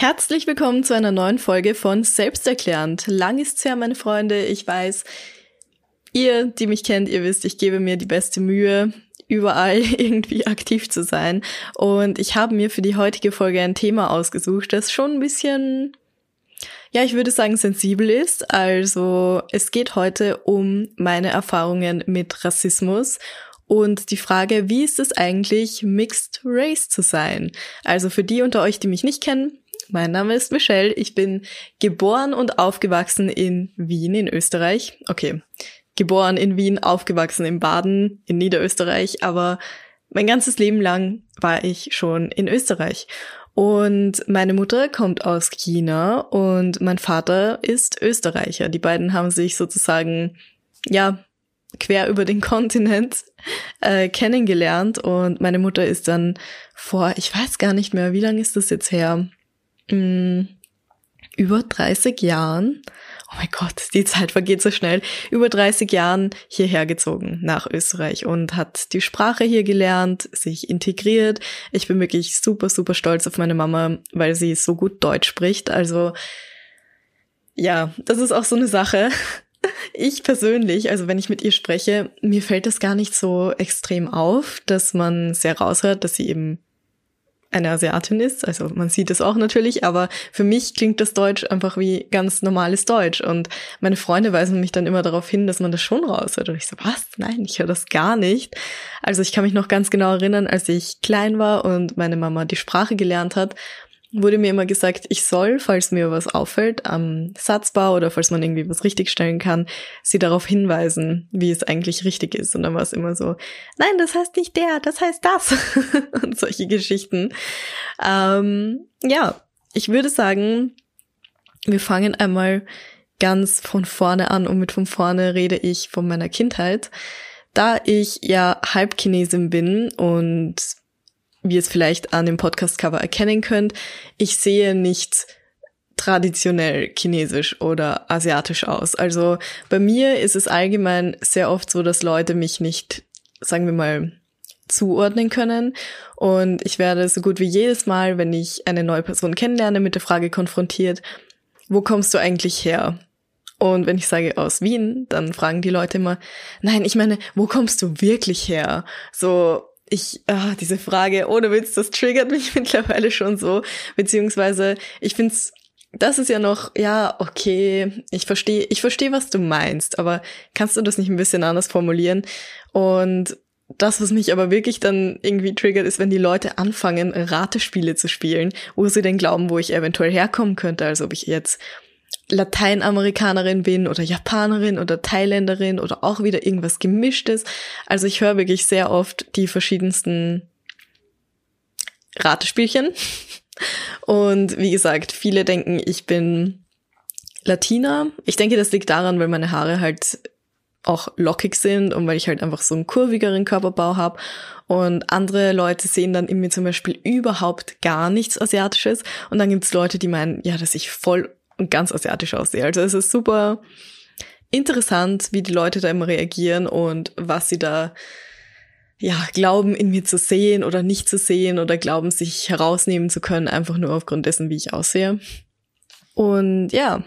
Herzlich willkommen zu einer neuen Folge von Selbsterklärend. Lang ist's her, meine Freunde. Ich weiß, ihr, die mich kennt, ihr wisst, ich gebe mir die beste Mühe, überall irgendwie aktiv zu sein. Und ich habe mir für die heutige Folge ein Thema ausgesucht, das schon ein bisschen, ja, ich würde sagen, sensibel ist. Also es geht heute um meine Erfahrungen mit Rassismus und die Frage, wie ist es eigentlich, Mixed Race zu sein? Also für die unter euch, die mich nicht kennen, mein Name ist Michelle. Ich bin geboren und aufgewachsen in Wien in Österreich. Okay, geboren in Wien, aufgewachsen in Baden in Niederösterreich, aber mein ganzes Leben lang war ich schon in Österreich. Und meine Mutter kommt aus China und mein Vater ist Österreicher. Die beiden haben sich sozusagen, ja, quer über den Kontinent äh, kennengelernt und meine Mutter ist dann vor, ich weiß gar nicht mehr, wie lange ist das jetzt her? Mh, mm, über 30 Jahren, oh mein Gott, die Zeit vergeht so schnell, über 30 Jahren hierher gezogen nach Österreich und hat die Sprache hier gelernt, sich integriert. Ich bin wirklich super, super stolz auf meine Mama, weil sie so gut Deutsch spricht. Also ja, das ist auch so eine Sache. Ich persönlich, also wenn ich mit ihr spreche, mir fällt das gar nicht so extrem auf, dass man sehr raushört, dass sie eben eine Asiatin ist. Also man sieht es auch natürlich, aber für mich klingt das Deutsch einfach wie ganz normales Deutsch. Und meine Freunde weisen mich dann immer darauf hin, dass man das schon raushört. Und ich so, was? Nein, ich höre das gar nicht. Also ich kann mich noch ganz genau erinnern, als ich klein war und meine Mama die Sprache gelernt hat wurde mir immer gesagt, ich soll, falls mir was auffällt am Satzbau oder falls man irgendwie was richtigstellen kann, sie darauf hinweisen, wie es eigentlich richtig ist. Und dann war es immer so, nein, das heißt nicht der, das heißt das. und solche Geschichten. Ähm, ja, ich würde sagen, wir fangen einmal ganz von vorne an und mit von vorne rede ich von meiner Kindheit. Da ich ja Halbchinesin bin und wie ihr es vielleicht an dem Podcast-Cover erkennen könnt, ich sehe nicht traditionell chinesisch oder asiatisch aus. Also bei mir ist es allgemein sehr oft so, dass Leute mich nicht, sagen wir mal, zuordnen können. Und ich werde so gut wie jedes Mal, wenn ich eine neue Person kennenlerne, mit der Frage konfrontiert, wo kommst du eigentlich her? Und wenn ich sage aus Wien, dann fragen die Leute immer, nein, ich meine, wo kommst du wirklich her? So, ich, ah, diese Frage, ohne Witz, das triggert mich mittlerweile schon so. Beziehungsweise, ich find's, das ist ja noch, ja, okay, ich verstehe, ich verstehe, was du meinst, aber kannst du das nicht ein bisschen anders formulieren? Und das, was mich aber wirklich dann irgendwie triggert, ist, wenn die Leute anfangen, Ratespiele zu spielen, wo sie denn glauben, wo ich eventuell herkommen könnte. Also ob ich jetzt Lateinamerikanerin bin oder Japanerin oder Thailänderin oder auch wieder irgendwas gemischtes. Also ich höre wirklich sehr oft die verschiedensten Ratespielchen. Und wie gesagt, viele denken, ich bin Latina. Ich denke, das liegt daran, weil meine Haare halt auch lockig sind und weil ich halt einfach so einen kurvigeren Körperbau habe. Und andere Leute sehen dann in mir zum Beispiel überhaupt gar nichts Asiatisches. Und dann gibt's Leute, die meinen, ja, dass ich voll ganz asiatisch aussehe. Also es ist super interessant, wie die Leute da immer reagieren und was sie da ja, glauben in mir zu sehen oder nicht zu sehen oder glauben sich herausnehmen zu können, einfach nur aufgrund dessen, wie ich aussehe. Und ja,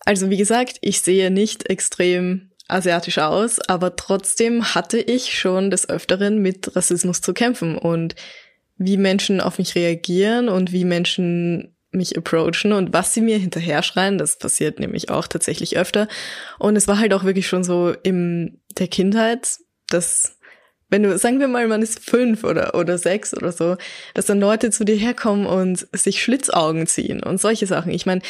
also wie gesagt, ich sehe nicht extrem asiatisch aus, aber trotzdem hatte ich schon des Öfteren mit Rassismus zu kämpfen und wie Menschen auf mich reagieren und wie Menschen mich approachen und was sie mir hinterher schreien, das passiert nämlich auch tatsächlich öfter. Und es war halt auch wirklich schon so in der Kindheit, dass wenn du, sagen wir mal, man ist fünf oder, oder sechs oder so, dass dann Leute zu dir herkommen und sich Schlitzaugen ziehen und solche Sachen. Ich meine,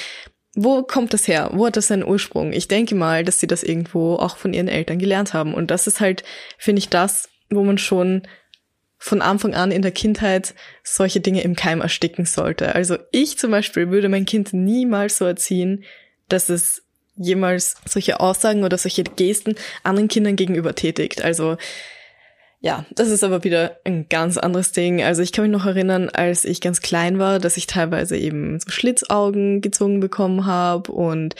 wo kommt das her? Wo hat das seinen Ursprung? Ich denke mal, dass sie das irgendwo auch von ihren Eltern gelernt haben. Und das ist halt, finde ich, das, wo man schon von Anfang an in der Kindheit solche Dinge im Keim ersticken sollte. Also ich zum Beispiel würde mein Kind niemals so erziehen, dass es jemals solche Aussagen oder solche Gesten anderen Kindern gegenüber tätigt. Also ja, das ist aber wieder ein ganz anderes Ding. Also ich kann mich noch erinnern, als ich ganz klein war, dass ich teilweise eben so Schlitzaugen gezogen bekommen habe und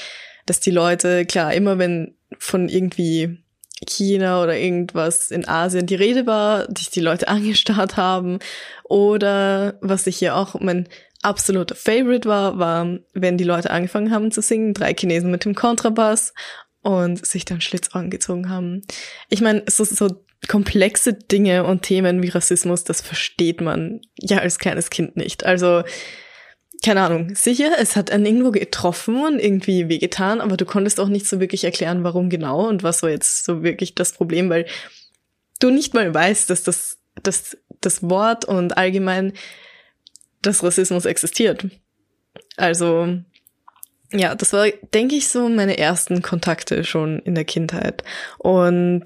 dass die Leute, klar, immer wenn von irgendwie China oder irgendwas in Asien die Rede war, dich die Leute angestarrt haben. Oder was ich hier auch, mein absoluter Favorite war, war, wenn die Leute angefangen haben zu singen, drei Chinesen mit dem Kontrabass und sich dann Schlitz angezogen haben. Ich meine, so, so komplexe Dinge und Themen wie Rassismus, das versteht man ja als kleines Kind nicht. Also, keine Ahnung, sicher, es hat einen irgendwo getroffen und irgendwie wehgetan, aber du konntest auch nicht so wirklich erklären, warum genau und was war jetzt so wirklich das Problem, weil du nicht mal weißt, dass das, dass das Wort und allgemein dass Rassismus existiert. Also, ja, das war, denke ich, so meine ersten Kontakte schon in der Kindheit. Und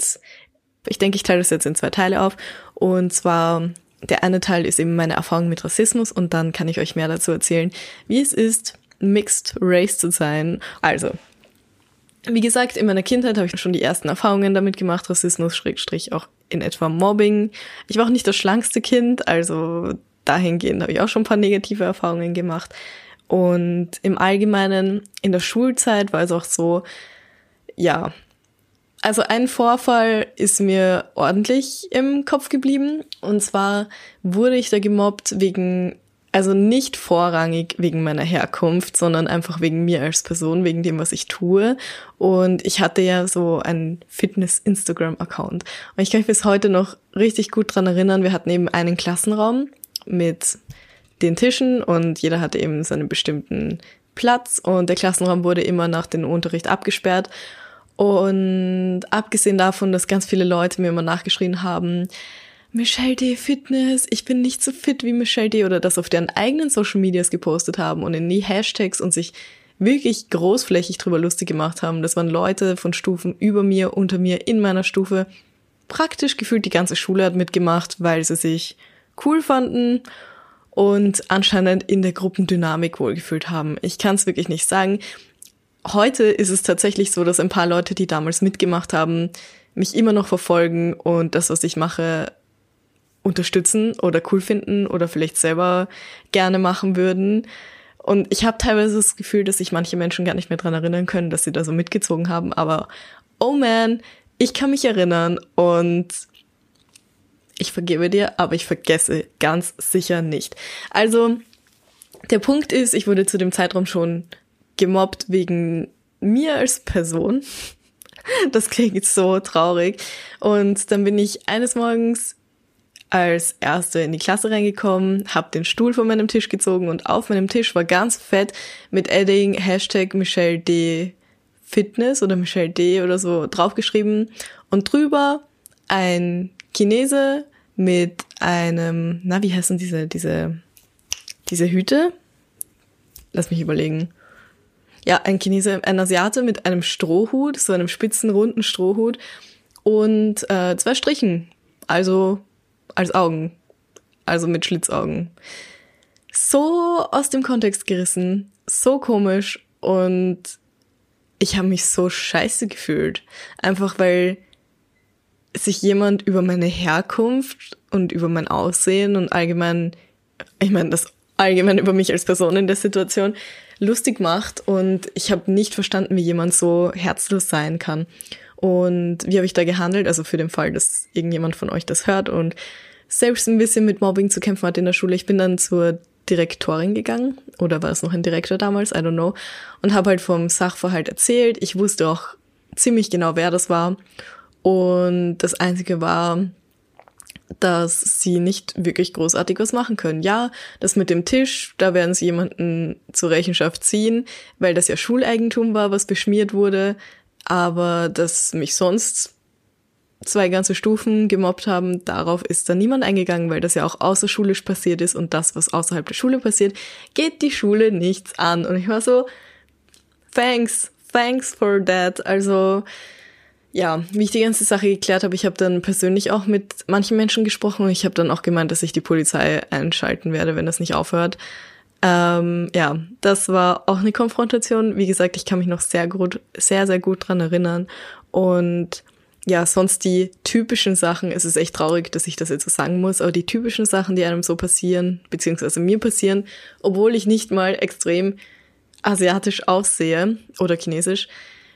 ich denke, ich teile das jetzt in zwei Teile auf. Und zwar, der eine Teil ist eben meine Erfahrung mit Rassismus und dann kann ich euch mehr dazu erzählen, wie es ist, Mixed Race zu sein. Also, wie gesagt, in meiner Kindheit habe ich schon die ersten Erfahrungen damit gemacht, Rassismus, Schrägstrich auch in etwa Mobbing. Ich war auch nicht das schlankste Kind, also dahingehend habe ich auch schon ein paar negative Erfahrungen gemacht. Und im Allgemeinen in der Schulzeit war es auch so, ja, also ein Vorfall ist mir ordentlich im Kopf geblieben. Und zwar wurde ich da gemobbt wegen, also nicht vorrangig wegen meiner Herkunft, sondern einfach wegen mir als Person, wegen dem, was ich tue. Und ich hatte ja so einen Fitness-Instagram-Account. Und ich kann mich bis heute noch richtig gut dran erinnern. Wir hatten eben einen Klassenraum mit den Tischen und jeder hatte eben seinen bestimmten Platz und der Klassenraum wurde immer nach dem Unterricht abgesperrt. Und abgesehen davon, dass ganz viele Leute mir immer nachgeschrien haben, Michelle D. Fitness, ich bin nicht so fit wie Michelle D. oder das auf deren eigenen Social Medias gepostet haben und in die Hashtags und sich wirklich großflächig drüber lustig gemacht haben. Das waren Leute von Stufen über mir, unter mir, in meiner Stufe. Praktisch gefühlt die ganze Schule hat mitgemacht, weil sie sich cool fanden und anscheinend in der Gruppendynamik wohlgefühlt haben. Ich kann es wirklich nicht sagen. Heute ist es tatsächlich so, dass ein paar Leute, die damals mitgemacht haben, mich immer noch verfolgen und das, was ich mache, unterstützen oder cool finden oder vielleicht selber gerne machen würden. Und ich habe teilweise das Gefühl, dass sich manche Menschen gar nicht mehr dran erinnern können, dass sie da so mitgezogen haben. Aber oh man, ich kann mich erinnern und ich vergebe dir, aber ich vergesse ganz sicher nicht. Also, der Punkt ist, ich wurde zu dem Zeitraum schon gemobbt wegen mir als Person. Das klingt so traurig. Und dann bin ich eines Morgens als Erste in die Klasse reingekommen, habe den Stuhl von meinem Tisch gezogen und auf meinem Tisch war ganz fett mit Adding Hashtag Michelle D Fitness oder Michelle D oder so draufgeschrieben und drüber ein Chinese mit einem, na, wie heißen diese, diese, diese Hüte? Lass mich überlegen. Ja, ein Chinese, ein Asiate mit einem Strohhut, so einem spitzen, runden Strohhut und äh, zwei Strichen, also als Augen, also mit Schlitzaugen. So aus dem Kontext gerissen, so komisch und ich habe mich so scheiße gefühlt, einfach weil sich jemand über meine Herkunft und über mein Aussehen und allgemein, ich meine, das allgemein über mich als Person in der Situation lustig macht und ich habe nicht verstanden, wie jemand so herzlos sein kann. Und wie habe ich da gehandelt? Also für den Fall, dass irgendjemand von euch das hört und selbst ein bisschen mit Mobbing zu kämpfen hat in der Schule. Ich bin dann zur Direktorin gegangen oder war es noch ein Direktor damals, I don't know, und habe halt vom Sachverhalt erzählt. Ich wusste auch ziemlich genau, wer das war und das Einzige war, dass sie nicht wirklich großartig was machen können. Ja, das mit dem Tisch, da werden sie jemanden zur Rechenschaft ziehen, weil das ja Schuleigentum war, was beschmiert wurde. Aber dass mich sonst zwei ganze Stufen gemobbt haben, darauf ist da niemand eingegangen, weil das ja auch außerschulisch passiert ist und das, was außerhalb der Schule passiert, geht die Schule nichts an. Und ich war so, thanks, thanks for that. Also, ja, wie ich die ganze Sache geklärt habe, ich habe dann persönlich auch mit manchen Menschen gesprochen und ich habe dann auch gemeint, dass ich die Polizei einschalten werde, wenn das nicht aufhört. Ähm, ja, das war auch eine Konfrontation. Wie gesagt, ich kann mich noch sehr gut, sehr, sehr gut dran erinnern. Und ja, sonst die typischen Sachen, es ist echt traurig, dass ich das jetzt so sagen muss, aber die typischen Sachen, die einem so passieren, beziehungsweise mir passieren, obwohl ich nicht mal extrem asiatisch aussehe oder chinesisch,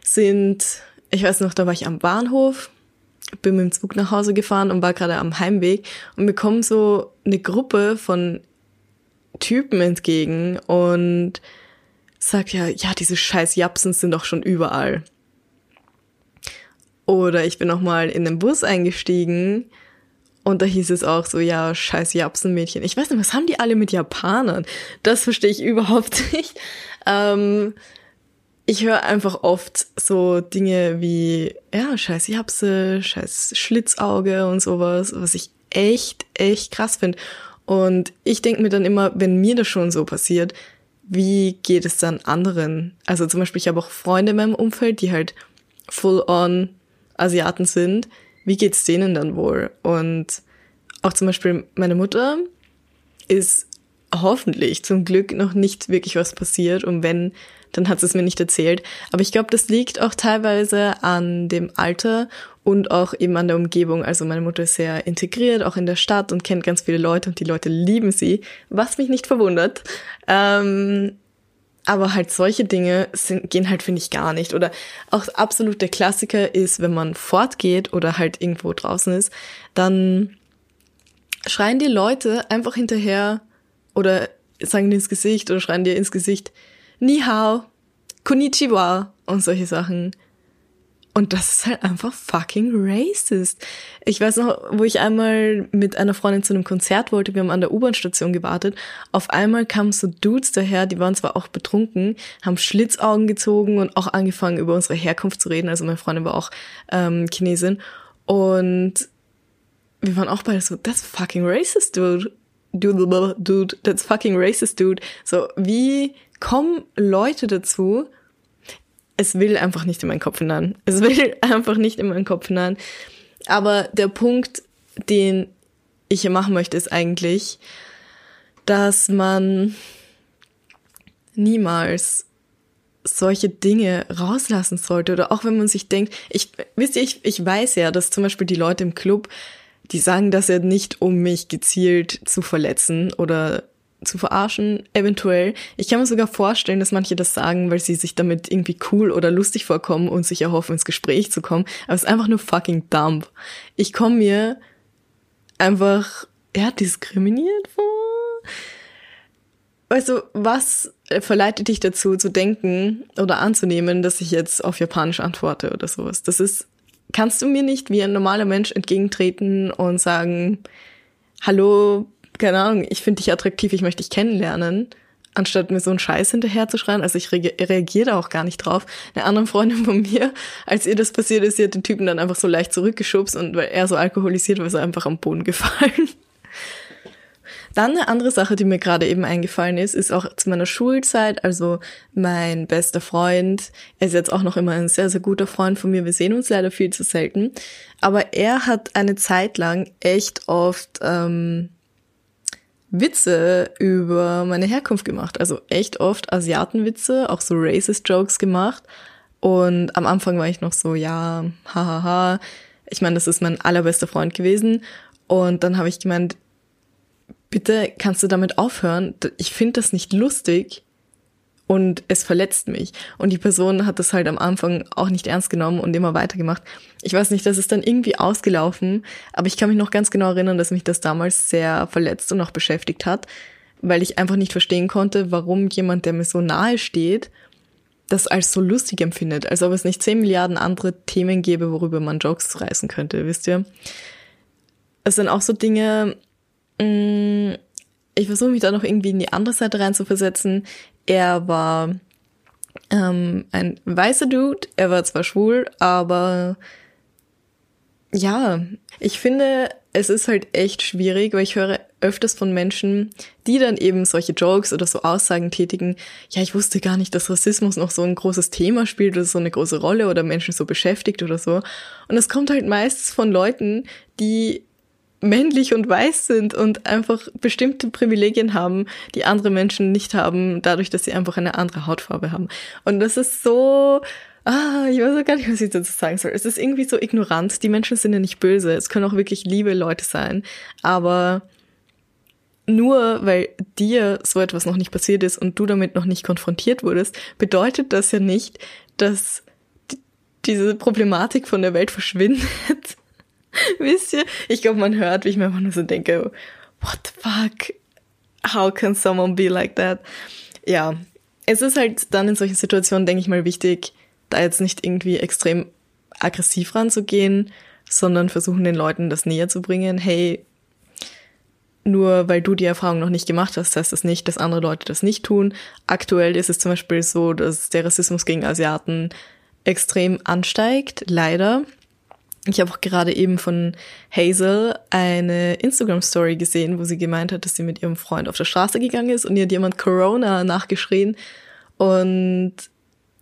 sind ich weiß noch, da war ich am Bahnhof, bin mit dem Zug nach Hause gefahren und war gerade am Heimweg und bekomme so eine Gruppe von Typen entgegen und sagt ja, ja, diese scheiß Japsen sind doch schon überall. Oder ich bin noch mal in den Bus eingestiegen und da hieß es auch so, ja, scheiß Japsenmädchen. Ich weiß nicht, was haben die alle mit Japanern? Das verstehe ich überhaupt nicht. Ähm, ich höre einfach oft so Dinge wie, ja, scheiß Japse, scheiß Schlitzauge und sowas, was ich echt, echt krass finde. Und ich denke mir dann immer, wenn mir das schon so passiert, wie geht es dann anderen? Also zum Beispiel, ich habe auch Freunde in meinem Umfeld, die halt full-on Asiaten sind. Wie geht's denen dann wohl? Und auch zum Beispiel meine Mutter ist hoffentlich zum Glück noch nicht wirklich was passiert. Und wenn, dann hat sie es mir nicht erzählt. Aber ich glaube, das liegt auch teilweise an dem Alter und auch eben an der Umgebung. Also meine Mutter ist sehr integriert, auch in der Stadt und kennt ganz viele Leute und die Leute lieben sie, was mich nicht verwundert. Ähm, aber halt solche Dinge sind, gehen halt, finde ich, gar nicht. Oder auch absolut der Klassiker ist, wenn man fortgeht oder halt irgendwo draußen ist, dann schreien die Leute einfach hinterher oder sagen dir ins Gesicht oder schreien dir ins Gesicht, Ni hao, konnichiwa und solche Sachen. Und das ist halt einfach fucking racist. Ich weiß noch, wo ich einmal mit einer Freundin zu einem Konzert wollte, wir haben an der U-Bahn-Station gewartet. Auf einmal kamen so Dudes daher, die waren zwar auch betrunken, haben Schlitzaugen gezogen und auch angefangen, über unsere Herkunft zu reden. Also meine Freundin war auch ähm, Chinesin. Und wir waren auch beide so, that's fucking racist, dude. Dude, that's fucking racist, dude. So, wie kommen Leute dazu, es will einfach nicht in meinen Kopf hinein. Es will einfach nicht in meinen Kopf hinein. Aber der Punkt, den ich hier machen möchte, ist eigentlich, dass man niemals solche Dinge rauslassen sollte oder auch wenn man sich denkt, ich, wisst ihr, ich, ich weiß ja, dass zum Beispiel die Leute im Club, die sagen das ja nicht, um mich gezielt zu verletzen oder zu verarschen, eventuell. Ich kann mir sogar vorstellen, dass manche das sagen, weil sie sich damit irgendwie cool oder lustig vorkommen und sich erhoffen, ins Gespräch zu kommen. Aber es ist einfach nur fucking dumb. Ich komme mir einfach, ja, diskriminiert vor. Also, was verleitet dich dazu zu denken oder anzunehmen, dass ich jetzt auf Japanisch antworte oder sowas? Das ist, kannst du mir nicht wie ein normaler Mensch entgegentreten und sagen, hallo, keine Ahnung, ich finde dich attraktiv, ich möchte dich kennenlernen, anstatt mir so einen Scheiß hinterher zu schreien. Also ich reagiere da auch gar nicht drauf. Eine andere Freundin von mir, als ihr das passiert ist, sie hat den Typen dann einfach so leicht zurückgeschubst und weil er so alkoholisiert war, ist er einfach am Boden gefallen. Dann eine andere Sache, die mir gerade eben eingefallen ist, ist auch zu meiner Schulzeit. Also mein bester Freund, er ist jetzt auch noch immer ein sehr, sehr guter Freund von mir. Wir sehen uns leider viel zu selten. Aber er hat eine Zeit lang echt oft ähm, Witze über meine Herkunft gemacht. Also echt oft Asiatenwitze, auch so racist Jokes gemacht. Und am Anfang war ich noch so, ja, hahaha. Ich meine, das ist mein allerbester Freund gewesen. Und dann habe ich gemeint, bitte kannst du damit aufhören? Ich finde das nicht lustig und es verletzt mich. Und die Person hat das halt am Anfang auch nicht ernst genommen und immer weitergemacht. Ich weiß nicht, das ist dann irgendwie ausgelaufen, aber ich kann mich noch ganz genau erinnern, dass mich das damals sehr verletzt und auch beschäftigt hat, weil ich einfach nicht verstehen konnte, warum jemand, der mir so nahe steht, das als so lustig empfindet, als ob es nicht zehn Milliarden andere Themen gäbe, worüber man Jokes reißen könnte, wisst ihr? Es sind auch so Dinge, ich versuche mich da noch irgendwie in die andere Seite reinzuversetzen. Er war ähm, ein weißer Dude, er war zwar schwul, aber ja, ich finde, es ist halt echt schwierig, weil ich höre öfters von Menschen, die dann eben solche Jokes oder so Aussagen tätigen, ja, ich wusste gar nicht, dass Rassismus noch so ein großes Thema spielt oder so eine große Rolle oder Menschen so beschäftigt oder so. Und es kommt halt meistens von Leuten, die männlich und weiß sind und einfach bestimmte Privilegien haben, die andere Menschen nicht haben, dadurch, dass sie einfach eine andere Hautfarbe haben. Und das ist so, ah, ich weiß auch gar nicht, was ich dazu sagen soll. Es ist irgendwie so ignorant. Die Menschen sind ja nicht böse. Es können auch wirklich liebe Leute sein. Aber nur weil dir so etwas noch nicht passiert ist und du damit noch nicht konfrontiert wurdest, bedeutet das ja nicht, dass diese Problematik von der Welt verschwindet. Wisst ihr? Ich glaube, man hört, wie ich mir einfach nur so denke, what the fuck? how can someone be like that? Ja, es ist halt dann in solchen Situationen, denke ich mal, wichtig, da jetzt nicht irgendwie extrem aggressiv ranzugehen, sondern versuchen den Leuten das näher zu bringen. Hey, nur weil du die Erfahrung noch nicht gemacht hast, heißt das nicht, dass andere Leute das nicht tun. Aktuell ist es zum Beispiel so, dass der Rassismus gegen Asiaten extrem ansteigt, leider. Ich habe auch gerade eben von Hazel eine Instagram-Story gesehen, wo sie gemeint hat, dass sie mit ihrem Freund auf der Straße gegangen ist und ihr hat jemand Corona nachgeschrien. Und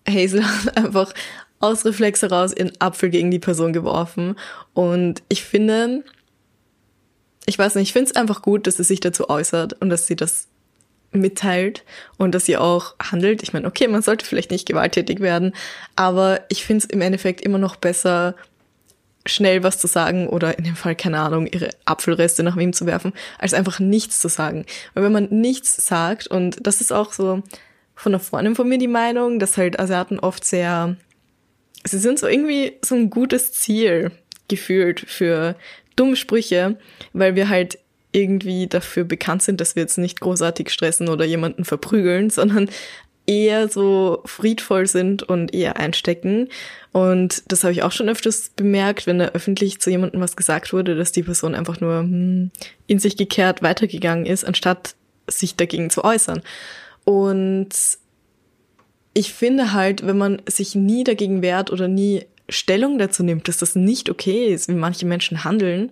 Hazel hat einfach aus Reflex heraus ihren Apfel gegen die Person geworfen. Und ich finde, ich weiß nicht, ich finde es einfach gut, dass sie sich dazu äußert und dass sie das mitteilt und dass sie auch handelt. Ich meine, okay, man sollte vielleicht nicht gewalttätig werden, aber ich finde es im Endeffekt immer noch besser, schnell was zu sagen oder in dem Fall, keine Ahnung, ihre Apfelreste nach wem zu werfen, als einfach nichts zu sagen. Weil wenn man nichts sagt, und das ist auch so von einer Freundin von mir die Meinung, dass halt Asiaten oft sehr, sie sind so irgendwie so ein gutes Ziel gefühlt für dumme Sprüche, weil wir halt irgendwie dafür bekannt sind, dass wir jetzt nicht großartig stressen oder jemanden verprügeln, sondern eher so friedvoll sind und eher einstecken. Und das habe ich auch schon öfters bemerkt, wenn da öffentlich zu jemandem was gesagt wurde, dass die Person einfach nur hm, in sich gekehrt weitergegangen ist, anstatt sich dagegen zu äußern. Und ich finde halt, wenn man sich nie dagegen wehrt oder nie Stellung dazu nimmt, dass das nicht okay ist, wie manche Menschen handeln,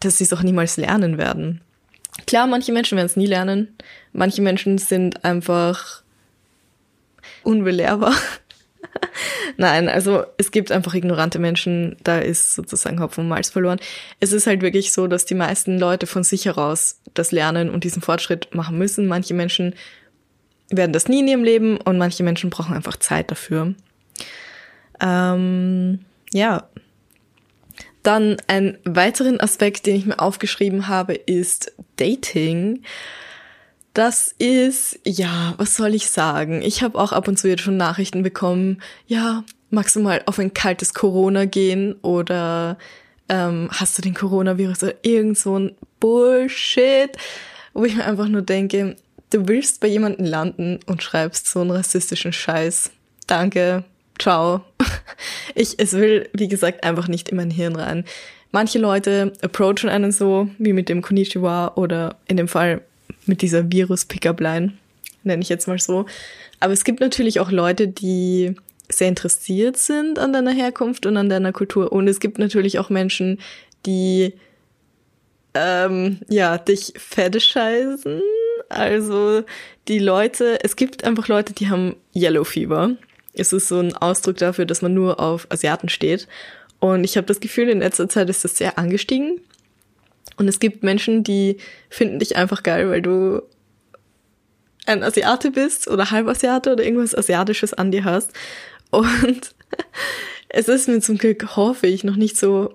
dass sie es auch niemals lernen werden. Klar, manche Menschen werden es nie lernen. Manche Menschen sind einfach unbelehrbar. Nein, also es gibt einfach ignorante Menschen, da ist sozusagen Hopfen und Malz verloren. Es ist halt wirklich so, dass die meisten Leute von sich heraus das lernen und diesen Fortschritt machen müssen. Manche Menschen werden das nie in ihrem Leben und manche Menschen brauchen einfach Zeit dafür. Ähm, ja. Dann ein weiteren Aspekt, den ich mir aufgeschrieben habe, ist Dating. Das ist, ja, was soll ich sagen? Ich habe auch ab und zu jetzt schon Nachrichten bekommen, ja, magst du mal auf ein kaltes Corona gehen oder ähm, hast du den Coronavirus oder irgend so ein Bullshit, wo ich mir einfach nur denke, du willst bei jemandem landen und schreibst so einen rassistischen Scheiß. Danke, ciao. Ich, es will, wie gesagt, einfach nicht in mein Hirn rein. Manche Leute approachen einen so, wie mit dem Konnichiwa oder in dem Fall mit dieser Virus-Pickup-Line, nenne ich jetzt mal so. Aber es gibt natürlich auch Leute, die sehr interessiert sind an deiner Herkunft und an deiner Kultur. Und es gibt natürlich auch Menschen, die ähm, ja dich fetishisen. Also die Leute, es gibt einfach Leute, die haben Yellow Fever. Es ist so ein Ausdruck dafür, dass man nur auf Asiaten steht. Und ich habe das Gefühl, in letzter Zeit ist das sehr angestiegen. Und es gibt Menschen, die finden dich einfach geil, weil du ein Asiate bist oder Halbasiate oder irgendwas Asiatisches an dir hast. Und es ist mir zum Glück, hoffe ich, noch nicht so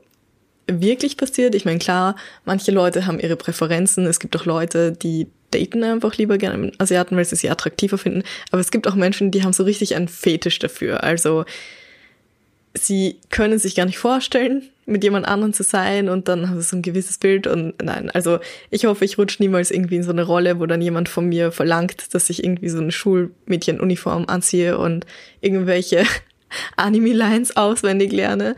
wirklich passiert. Ich meine, klar, manche Leute haben ihre Präferenzen. Es gibt auch Leute, die daten einfach lieber gerne mit Asiaten, weil sie sie attraktiver finden. Aber es gibt auch Menschen, die haben so richtig einen Fetisch dafür. Also sie können sich gar nicht vorstellen, mit jemand anderem zu sein und dann haben sie so ein gewisses Bild und nein, also ich hoffe, ich rutsche niemals irgendwie in so eine Rolle, wo dann jemand von mir verlangt, dass ich irgendwie so eine Schulmädchenuniform anziehe und irgendwelche Anime-Lines auswendig lerne.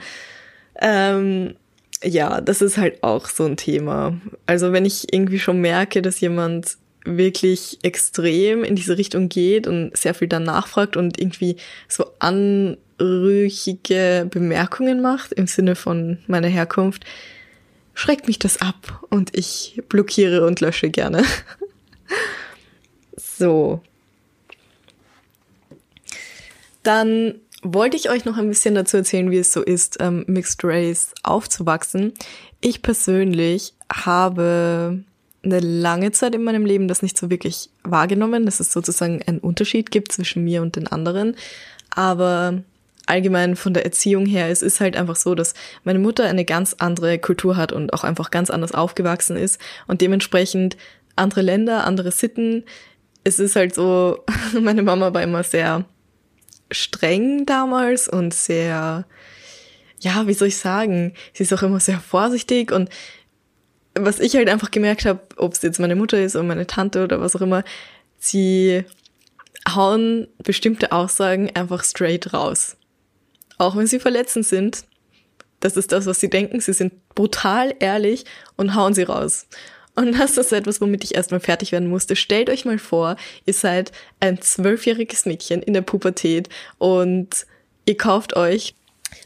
Ähm, ja, das ist halt auch so ein Thema. Also wenn ich irgendwie schon merke, dass jemand wirklich extrem in diese Richtung geht und sehr viel dann nachfragt und irgendwie so anrüchige Bemerkungen macht im Sinne von meiner Herkunft, schreckt mich das ab und ich blockiere und lösche gerne. so. Dann wollte ich euch noch ein bisschen dazu erzählen, wie es so ist, ähm, Mixed Race aufzuwachsen. Ich persönlich habe eine lange Zeit in meinem Leben das nicht so wirklich wahrgenommen, dass es sozusagen einen Unterschied gibt zwischen mir und den anderen. Aber allgemein von der Erziehung her, es ist halt einfach so, dass meine Mutter eine ganz andere Kultur hat und auch einfach ganz anders aufgewachsen ist und dementsprechend andere Länder, andere Sitten. Es ist halt so, meine Mama war immer sehr streng damals und sehr, ja, wie soll ich sagen, sie ist auch immer sehr vorsichtig und was ich halt einfach gemerkt habe, ob es jetzt meine Mutter ist oder meine Tante oder was auch immer, sie hauen bestimmte Aussagen einfach straight raus. Auch wenn sie verletzend sind. Das ist das, was sie denken. Sie sind brutal ehrlich und hauen sie raus. Und das ist etwas, womit ich erstmal fertig werden musste. Stellt euch mal vor, ihr seid ein zwölfjähriges Mädchen in der Pubertät und ihr kauft euch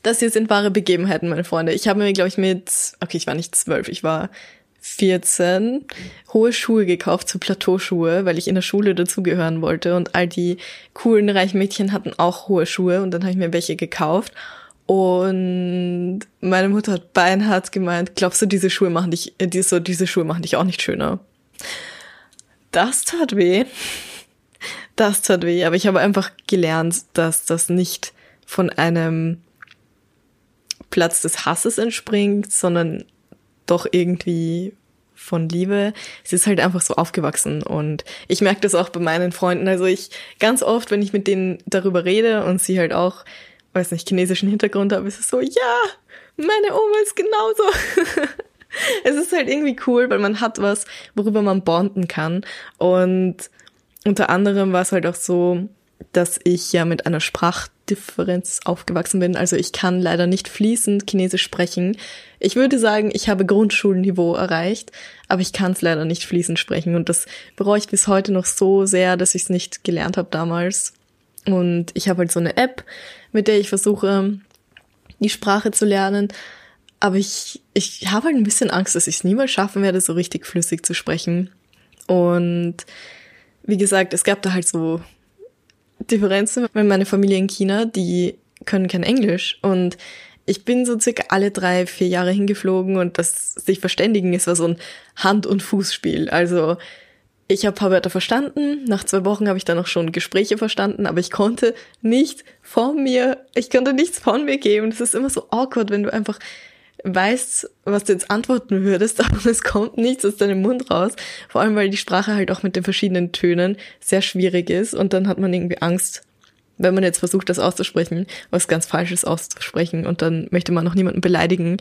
das hier sind wahre Begebenheiten, meine Freunde. Ich habe mir, glaube ich, mit, okay, ich war nicht zwölf, ich war 14 hohe Schuhe gekauft, so Plateauschuhe, weil ich in der Schule dazugehören wollte und all die coolen reichen Mädchen hatten auch hohe Schuhe und dann habe ich mir welche gekauft und meine Mutter hat beinhart gemeint, glaubst du, diese Schuhe machen dich, äh, diese, diese Schuhe machen dich auch nicht schöner? Das tat weh. Das tat weh, aber ich habe einfach gelernt, dass das nicht von einem Platz des Hasses entspringt, sondern doch irgendwie von Liebe. Es ist halt einfach so aufgewachsen und ich merke das auch bei meinen Freunden. Also ich ganz oft, wenn ich mit denen darüber rede und sie halt auch, weiß nicht, chinesischen Hintergrund haben, ist es so, ja, meine Oma ist genauso. es ist halt irgendwie cool, weil man hat was, worüber man bonden kann und unter anderem war es halt auch so, dass ich ja mit einer Sprachdifferenz aufgewachsen bin. Also ich kann leider nicht fließend Chinesisch sprechen. Ich würde sagen, ich habe Grundschulniveau erreicht, aber ich kann es leider nicht fließend sprechen. Und das bereue ich bis heute noch so sehr, dass ich es nicht gelernt habe damals. Und ich habe halt so eine App, mit der ich versuche, die Sprache zu lernen. Aber ich, ich habe halt ein bisschen Angst, dass ich es niemals schaffen werde, so richtig flüssig zu sprechen. Und wie gesagt, es gab da halt so Differenzen mit meiner Familie in China, die können kein Englisch und ich bin so circa alle drei, vier Jahre hingeflogen und das sich verständigen ist war so ein Hand- und Fußspiel. Also ich habe paar Wörter verstanden, nach zwei Wochen habe ich dann auch schon Gespräche verstanden, aber ich konnte nicht von mir, ich konnte nichts von mir geben. Das ist immer so awkward, wenn du einfach weißt, was du jetzt antworten würdest, aber es kommt nichts aus deinem Mund raus. Vor allem, weil die Sprache halt auch mit den verschiedenen Tönen sehr schwierig ist und dann hat man irgendwie Angst, wenn man jetzt versucht, das auszusprechen, was ganz Falsches auszusprechen und dann möchte man noch niemanden beleidigen.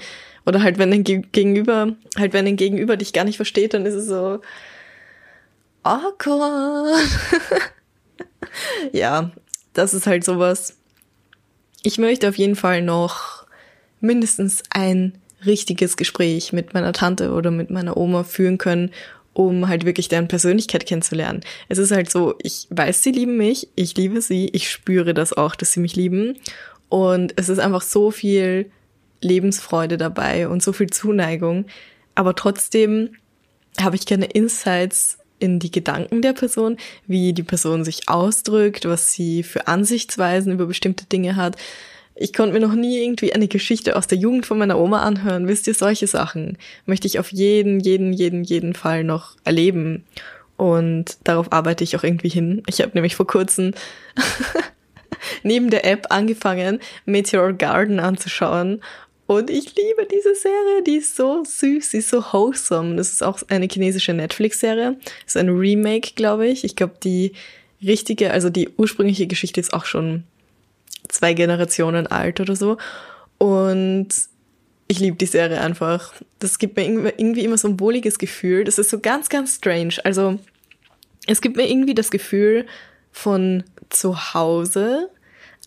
Oder halt, wenn dein Gegenüber, halt, wenn dein Gegenüber dich gar nicht versteht, dann ist es so awkward. ja, das ist halt sowas. Ich möchte auf jeden Fall noch mindestens ein richtiges Gespräch mit meiner Tante oder mit meiner Oma führen können, um halt wirklich deren Persönlichkeit kennenzulernen. Es ist halt so, ich weiß, sie lieben mich, ich liebe sie, ich spüre das auch, dass sie mich lieben. Und es ist einfach so viel Lebensfreude dabei und so viel Zuneigung. Aber trotzdem habe ich keine Insights in die Gedanken der Person, wie die Person sich ausdrückt, was sie für Ansichtsweisen über bestimmte Dinge hat. Ich konnte mir noch nie irgendwie eine Geschichte aus der Jugend von meiner Oma anhören. Wisst ihr, solche Sachen möchte ich auf jeden, jeden, jeden, jeden Fall noch erleben. Und darauf arbeite ich auch irgendwie hin. Ich habe nämlich vor kurzem neben der App angefangen, Meteor Garden anzuschauen. Und ich liebe diese Serie, die ist so süß, sie ist so wholesome. Das ist auch eine chinesische Netflix-Serie. Ist ein Remake, glaube ich. Ich glaube, die richtige, also die ursprüngliche Geschichte ist auch schon zwei Generationen alt oder so. Und ich liebe die Serie einfach. Das gibt mir irgendwie immer so ein wohliges Gefühl. Das ist so ganz, ganz strange. Also es gibt mir irgendwie das Gefühl von zu Hause,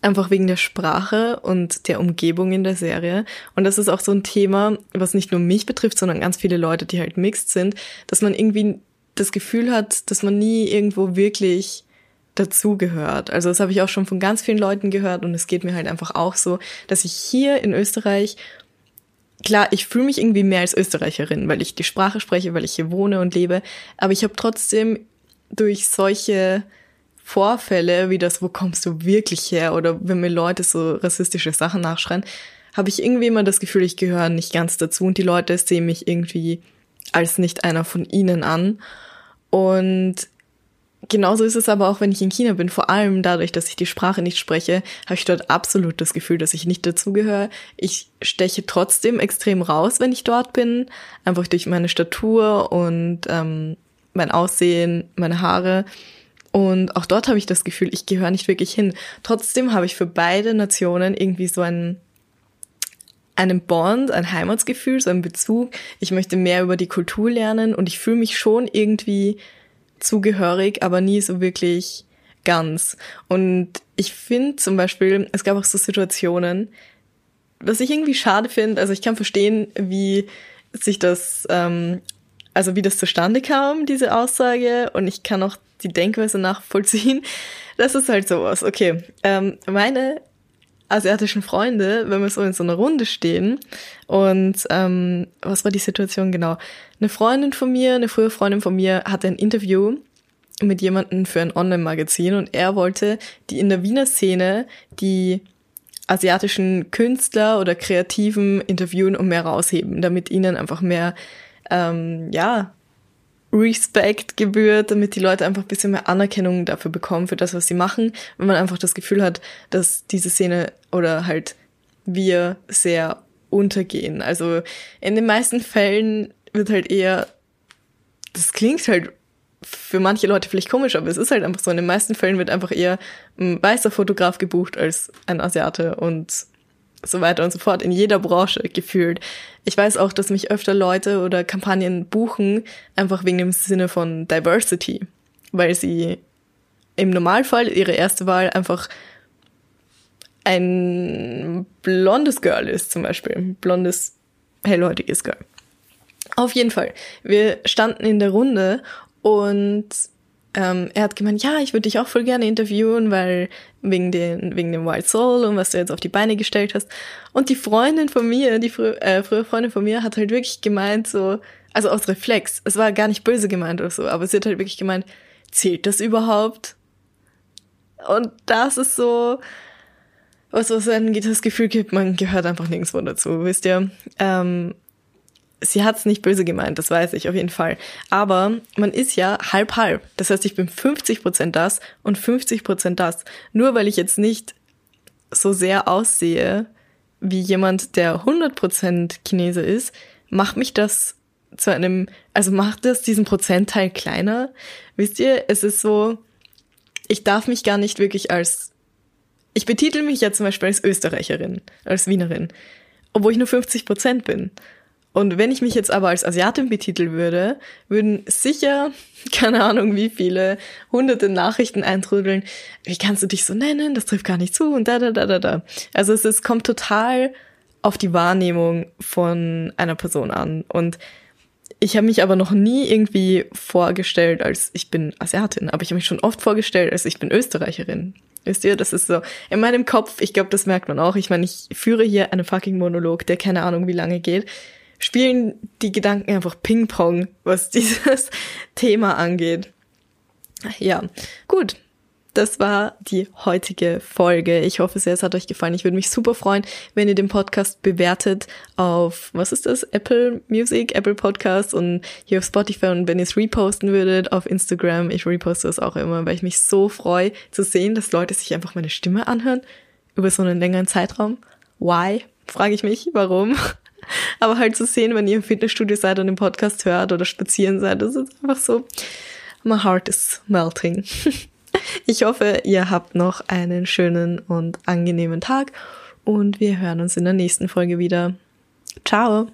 einfach wegen der Sprache und der Umgebung in der Serie. Und das ist auch so ein Thema, was nicht nur mich betrifft, sondern ganz viele Leute, die halt mixed sind, dass man irgendwie das Gefühl hat, dass man nie irgendwo wirklich dazugehört. Also das habe ich auch schon von ganz vielen Leuten gehört und es geht mir halt einfach auch so, dass ich hier in Österreich klar, ich fühle mich irgendwie mehr als Österreicherin, weil ich die Sprache spreche, weil ich hier wohne und lebe, aber ich habe trotzdem durch solche Vorfälle, wie das, wo kommst du wirklich her, oder wenn mir Leute so rassistische Sachen nachschreien, habe ich irgendwie immer das Gefühl, ich gehöre nicht ganz dazu und die Leute sehen mich irgendwie als nicht einer von ihnen an. Und Genauso ist es aber auch, wenn ich in China bin. Vor allem dadurch, dass ich die Sprache nicht spreche, habe ich dort absolut das Gefühl, dass ich nicht dazugehöre. Ich steche trotzdem extrem raus, wenn ich dort bin, einfach durch meine Statur und ähm, mein Aussehen, meine Haare. Und auch dort habe ich das Gefühl, ich gehöre nicht wirklich hin. Trotzdem habe ich für beide Nationen irgendwie so ein einen Bond, ein Heimatsgefühl, so einen Bezug. Ich möchte mehr über die Kultur lernen und ich fühle mich schon irgendwie zugehörig, aber nie so wirklich ganz. Und ich finde zum Beispiel, es gab auch so Situationen, was ich irgendwie schade finde, also ich kann verstehen, wie sich das, ähm, also wie das zustande kam, diese Aussage, und ich kann auch die Denkweise nachvollziehen. Das ist halt sowas. Okay, ähm, meine asiatischen Freunde, wenn wir so in so einer Runde stehen und ähm, was war die Situation genau? Eine Freundin von mir, eine frühe Freundin von mir hatte ein Interview mit jemandem für ein Online-Magazin und er wollte die in der Wiener Szene die asiatischen Künstler oder Kreativen interviewen und mehr rausheben, damit ihnen einfach mehr ähm, ja Respekt gebührt, damit die Leute einfach ein bisschen mehr Anerkennung dafür bekommen, für das, was sie machen, wenn man einfach das Gefühl hat, dass diese Szene oder halt wir sehr untergehen. Also in den meisten Fällen wird halt eher, das klingt halt für manche Leute vielleicht komisch, aber es ist halt einfach so. In den meisten Fällen wird einfach eher ein weißer Fotograf gebucht als ein Asiate und so weiter und so fort. In jeder Branche gefühlt. Ich weiß auch, dass mich öfter Leute oder Kampagnen buchen, einfach wegen dem Sinne von Diversity, weil sie im Normalfall ihre erste Wahl einfach ein blondes Girl ist, zum Beispiel. Blondes, hellhäutiges Girl. Auf jeden Fall. Wir standen in der Runde und ähm, er hat gemeint, ja, ich würde dich auch voll gerne interviewen, weil wegen, den, wegen dem Wild Soul und was du jetzt auf die Beine gestellt hast. Und die Freundin von mir, die frü äh, frühe Freundin von mir, hat halt wirklich gemeint, so, also aus Reflex, es war gar nicht böse gemeint oder so, aber sie hat halt wirklich gemeint, zählt das überhaupt? Und das ist so, was, was dann das Gefühl gibt, man gehört einfach nirgendwo dazu, wisst ihr? Ähm, sie hat es nicht böse gemeint, das weiß ich auf jeden Fall. Aber man ist ja halb halb. Das heißt, ich bin 50 Prozent das und 50 Prozent das. Nur weil ich jetzt nicht so sehr aussehe wie jemand, der 100 Prozent Chinese ist, macht mich das zu einem, also macht das diesen Prozentteil kleiner. Wisst ihr, es ist so, ich darf mich gar nicht wirklich als, ich betitel mich ja zum Beispiel als Österreicherin, als Wienerin, obwohl ich nur 50 Prozent bin. Und wenn ich mich jetzt aber als Asiatin betiteln würde, würden sicher, keine Ahnung wie viele, hunderte Nachrichten eintrudeln, wie kannst du dich so nennen, das trifft gar nicht zu und da, da, da, da, da. Also es, es kommt total auf die Wahrnehmung von einer Person an. Und ich habe mich aber noch nie irgendwie vorgestellt, als ich bin Asiatin, aber ich habe mich schon oft vorgestellt, als ich bin Österreicherin. Wisst ihr, das ist so in meinem Kopf, ich glaube, das merkt man auch. Ich meine, ich führe hier einen fucking Monolog, der keine Ahnung wie lange geht spielen die Gedanken einfach Ping-Pong, was dieses Thema angeht. Ja, gut. Das war die heutige Folge. Ich hoffe sehr, es hat euch gefallen. Ich würde mich super freuen, wenn ihr den Podcast bewertet auf, was ist das? Apple Music, Apple Podcast und hier auf Spotify und wenn ihr es reposten würdet auf Instagram. Ich reposte das auch immer, weil ich mich so freue zu sehen, dass Leute sich einfach meine Stimme anhören über so einen längeren Zeitraum. Why? Frage ich mich, warum? Aber halt zu sehen, wenn ihr im Fitnessstudio seid und den Podcast hört oder spazieren seid, das ist einfach so, my heart is melting. Ich hoffe, ihr habt noch einen schönen und angenehmen Tag und wir hören uns in der nächsten Folge wieder. Ciao!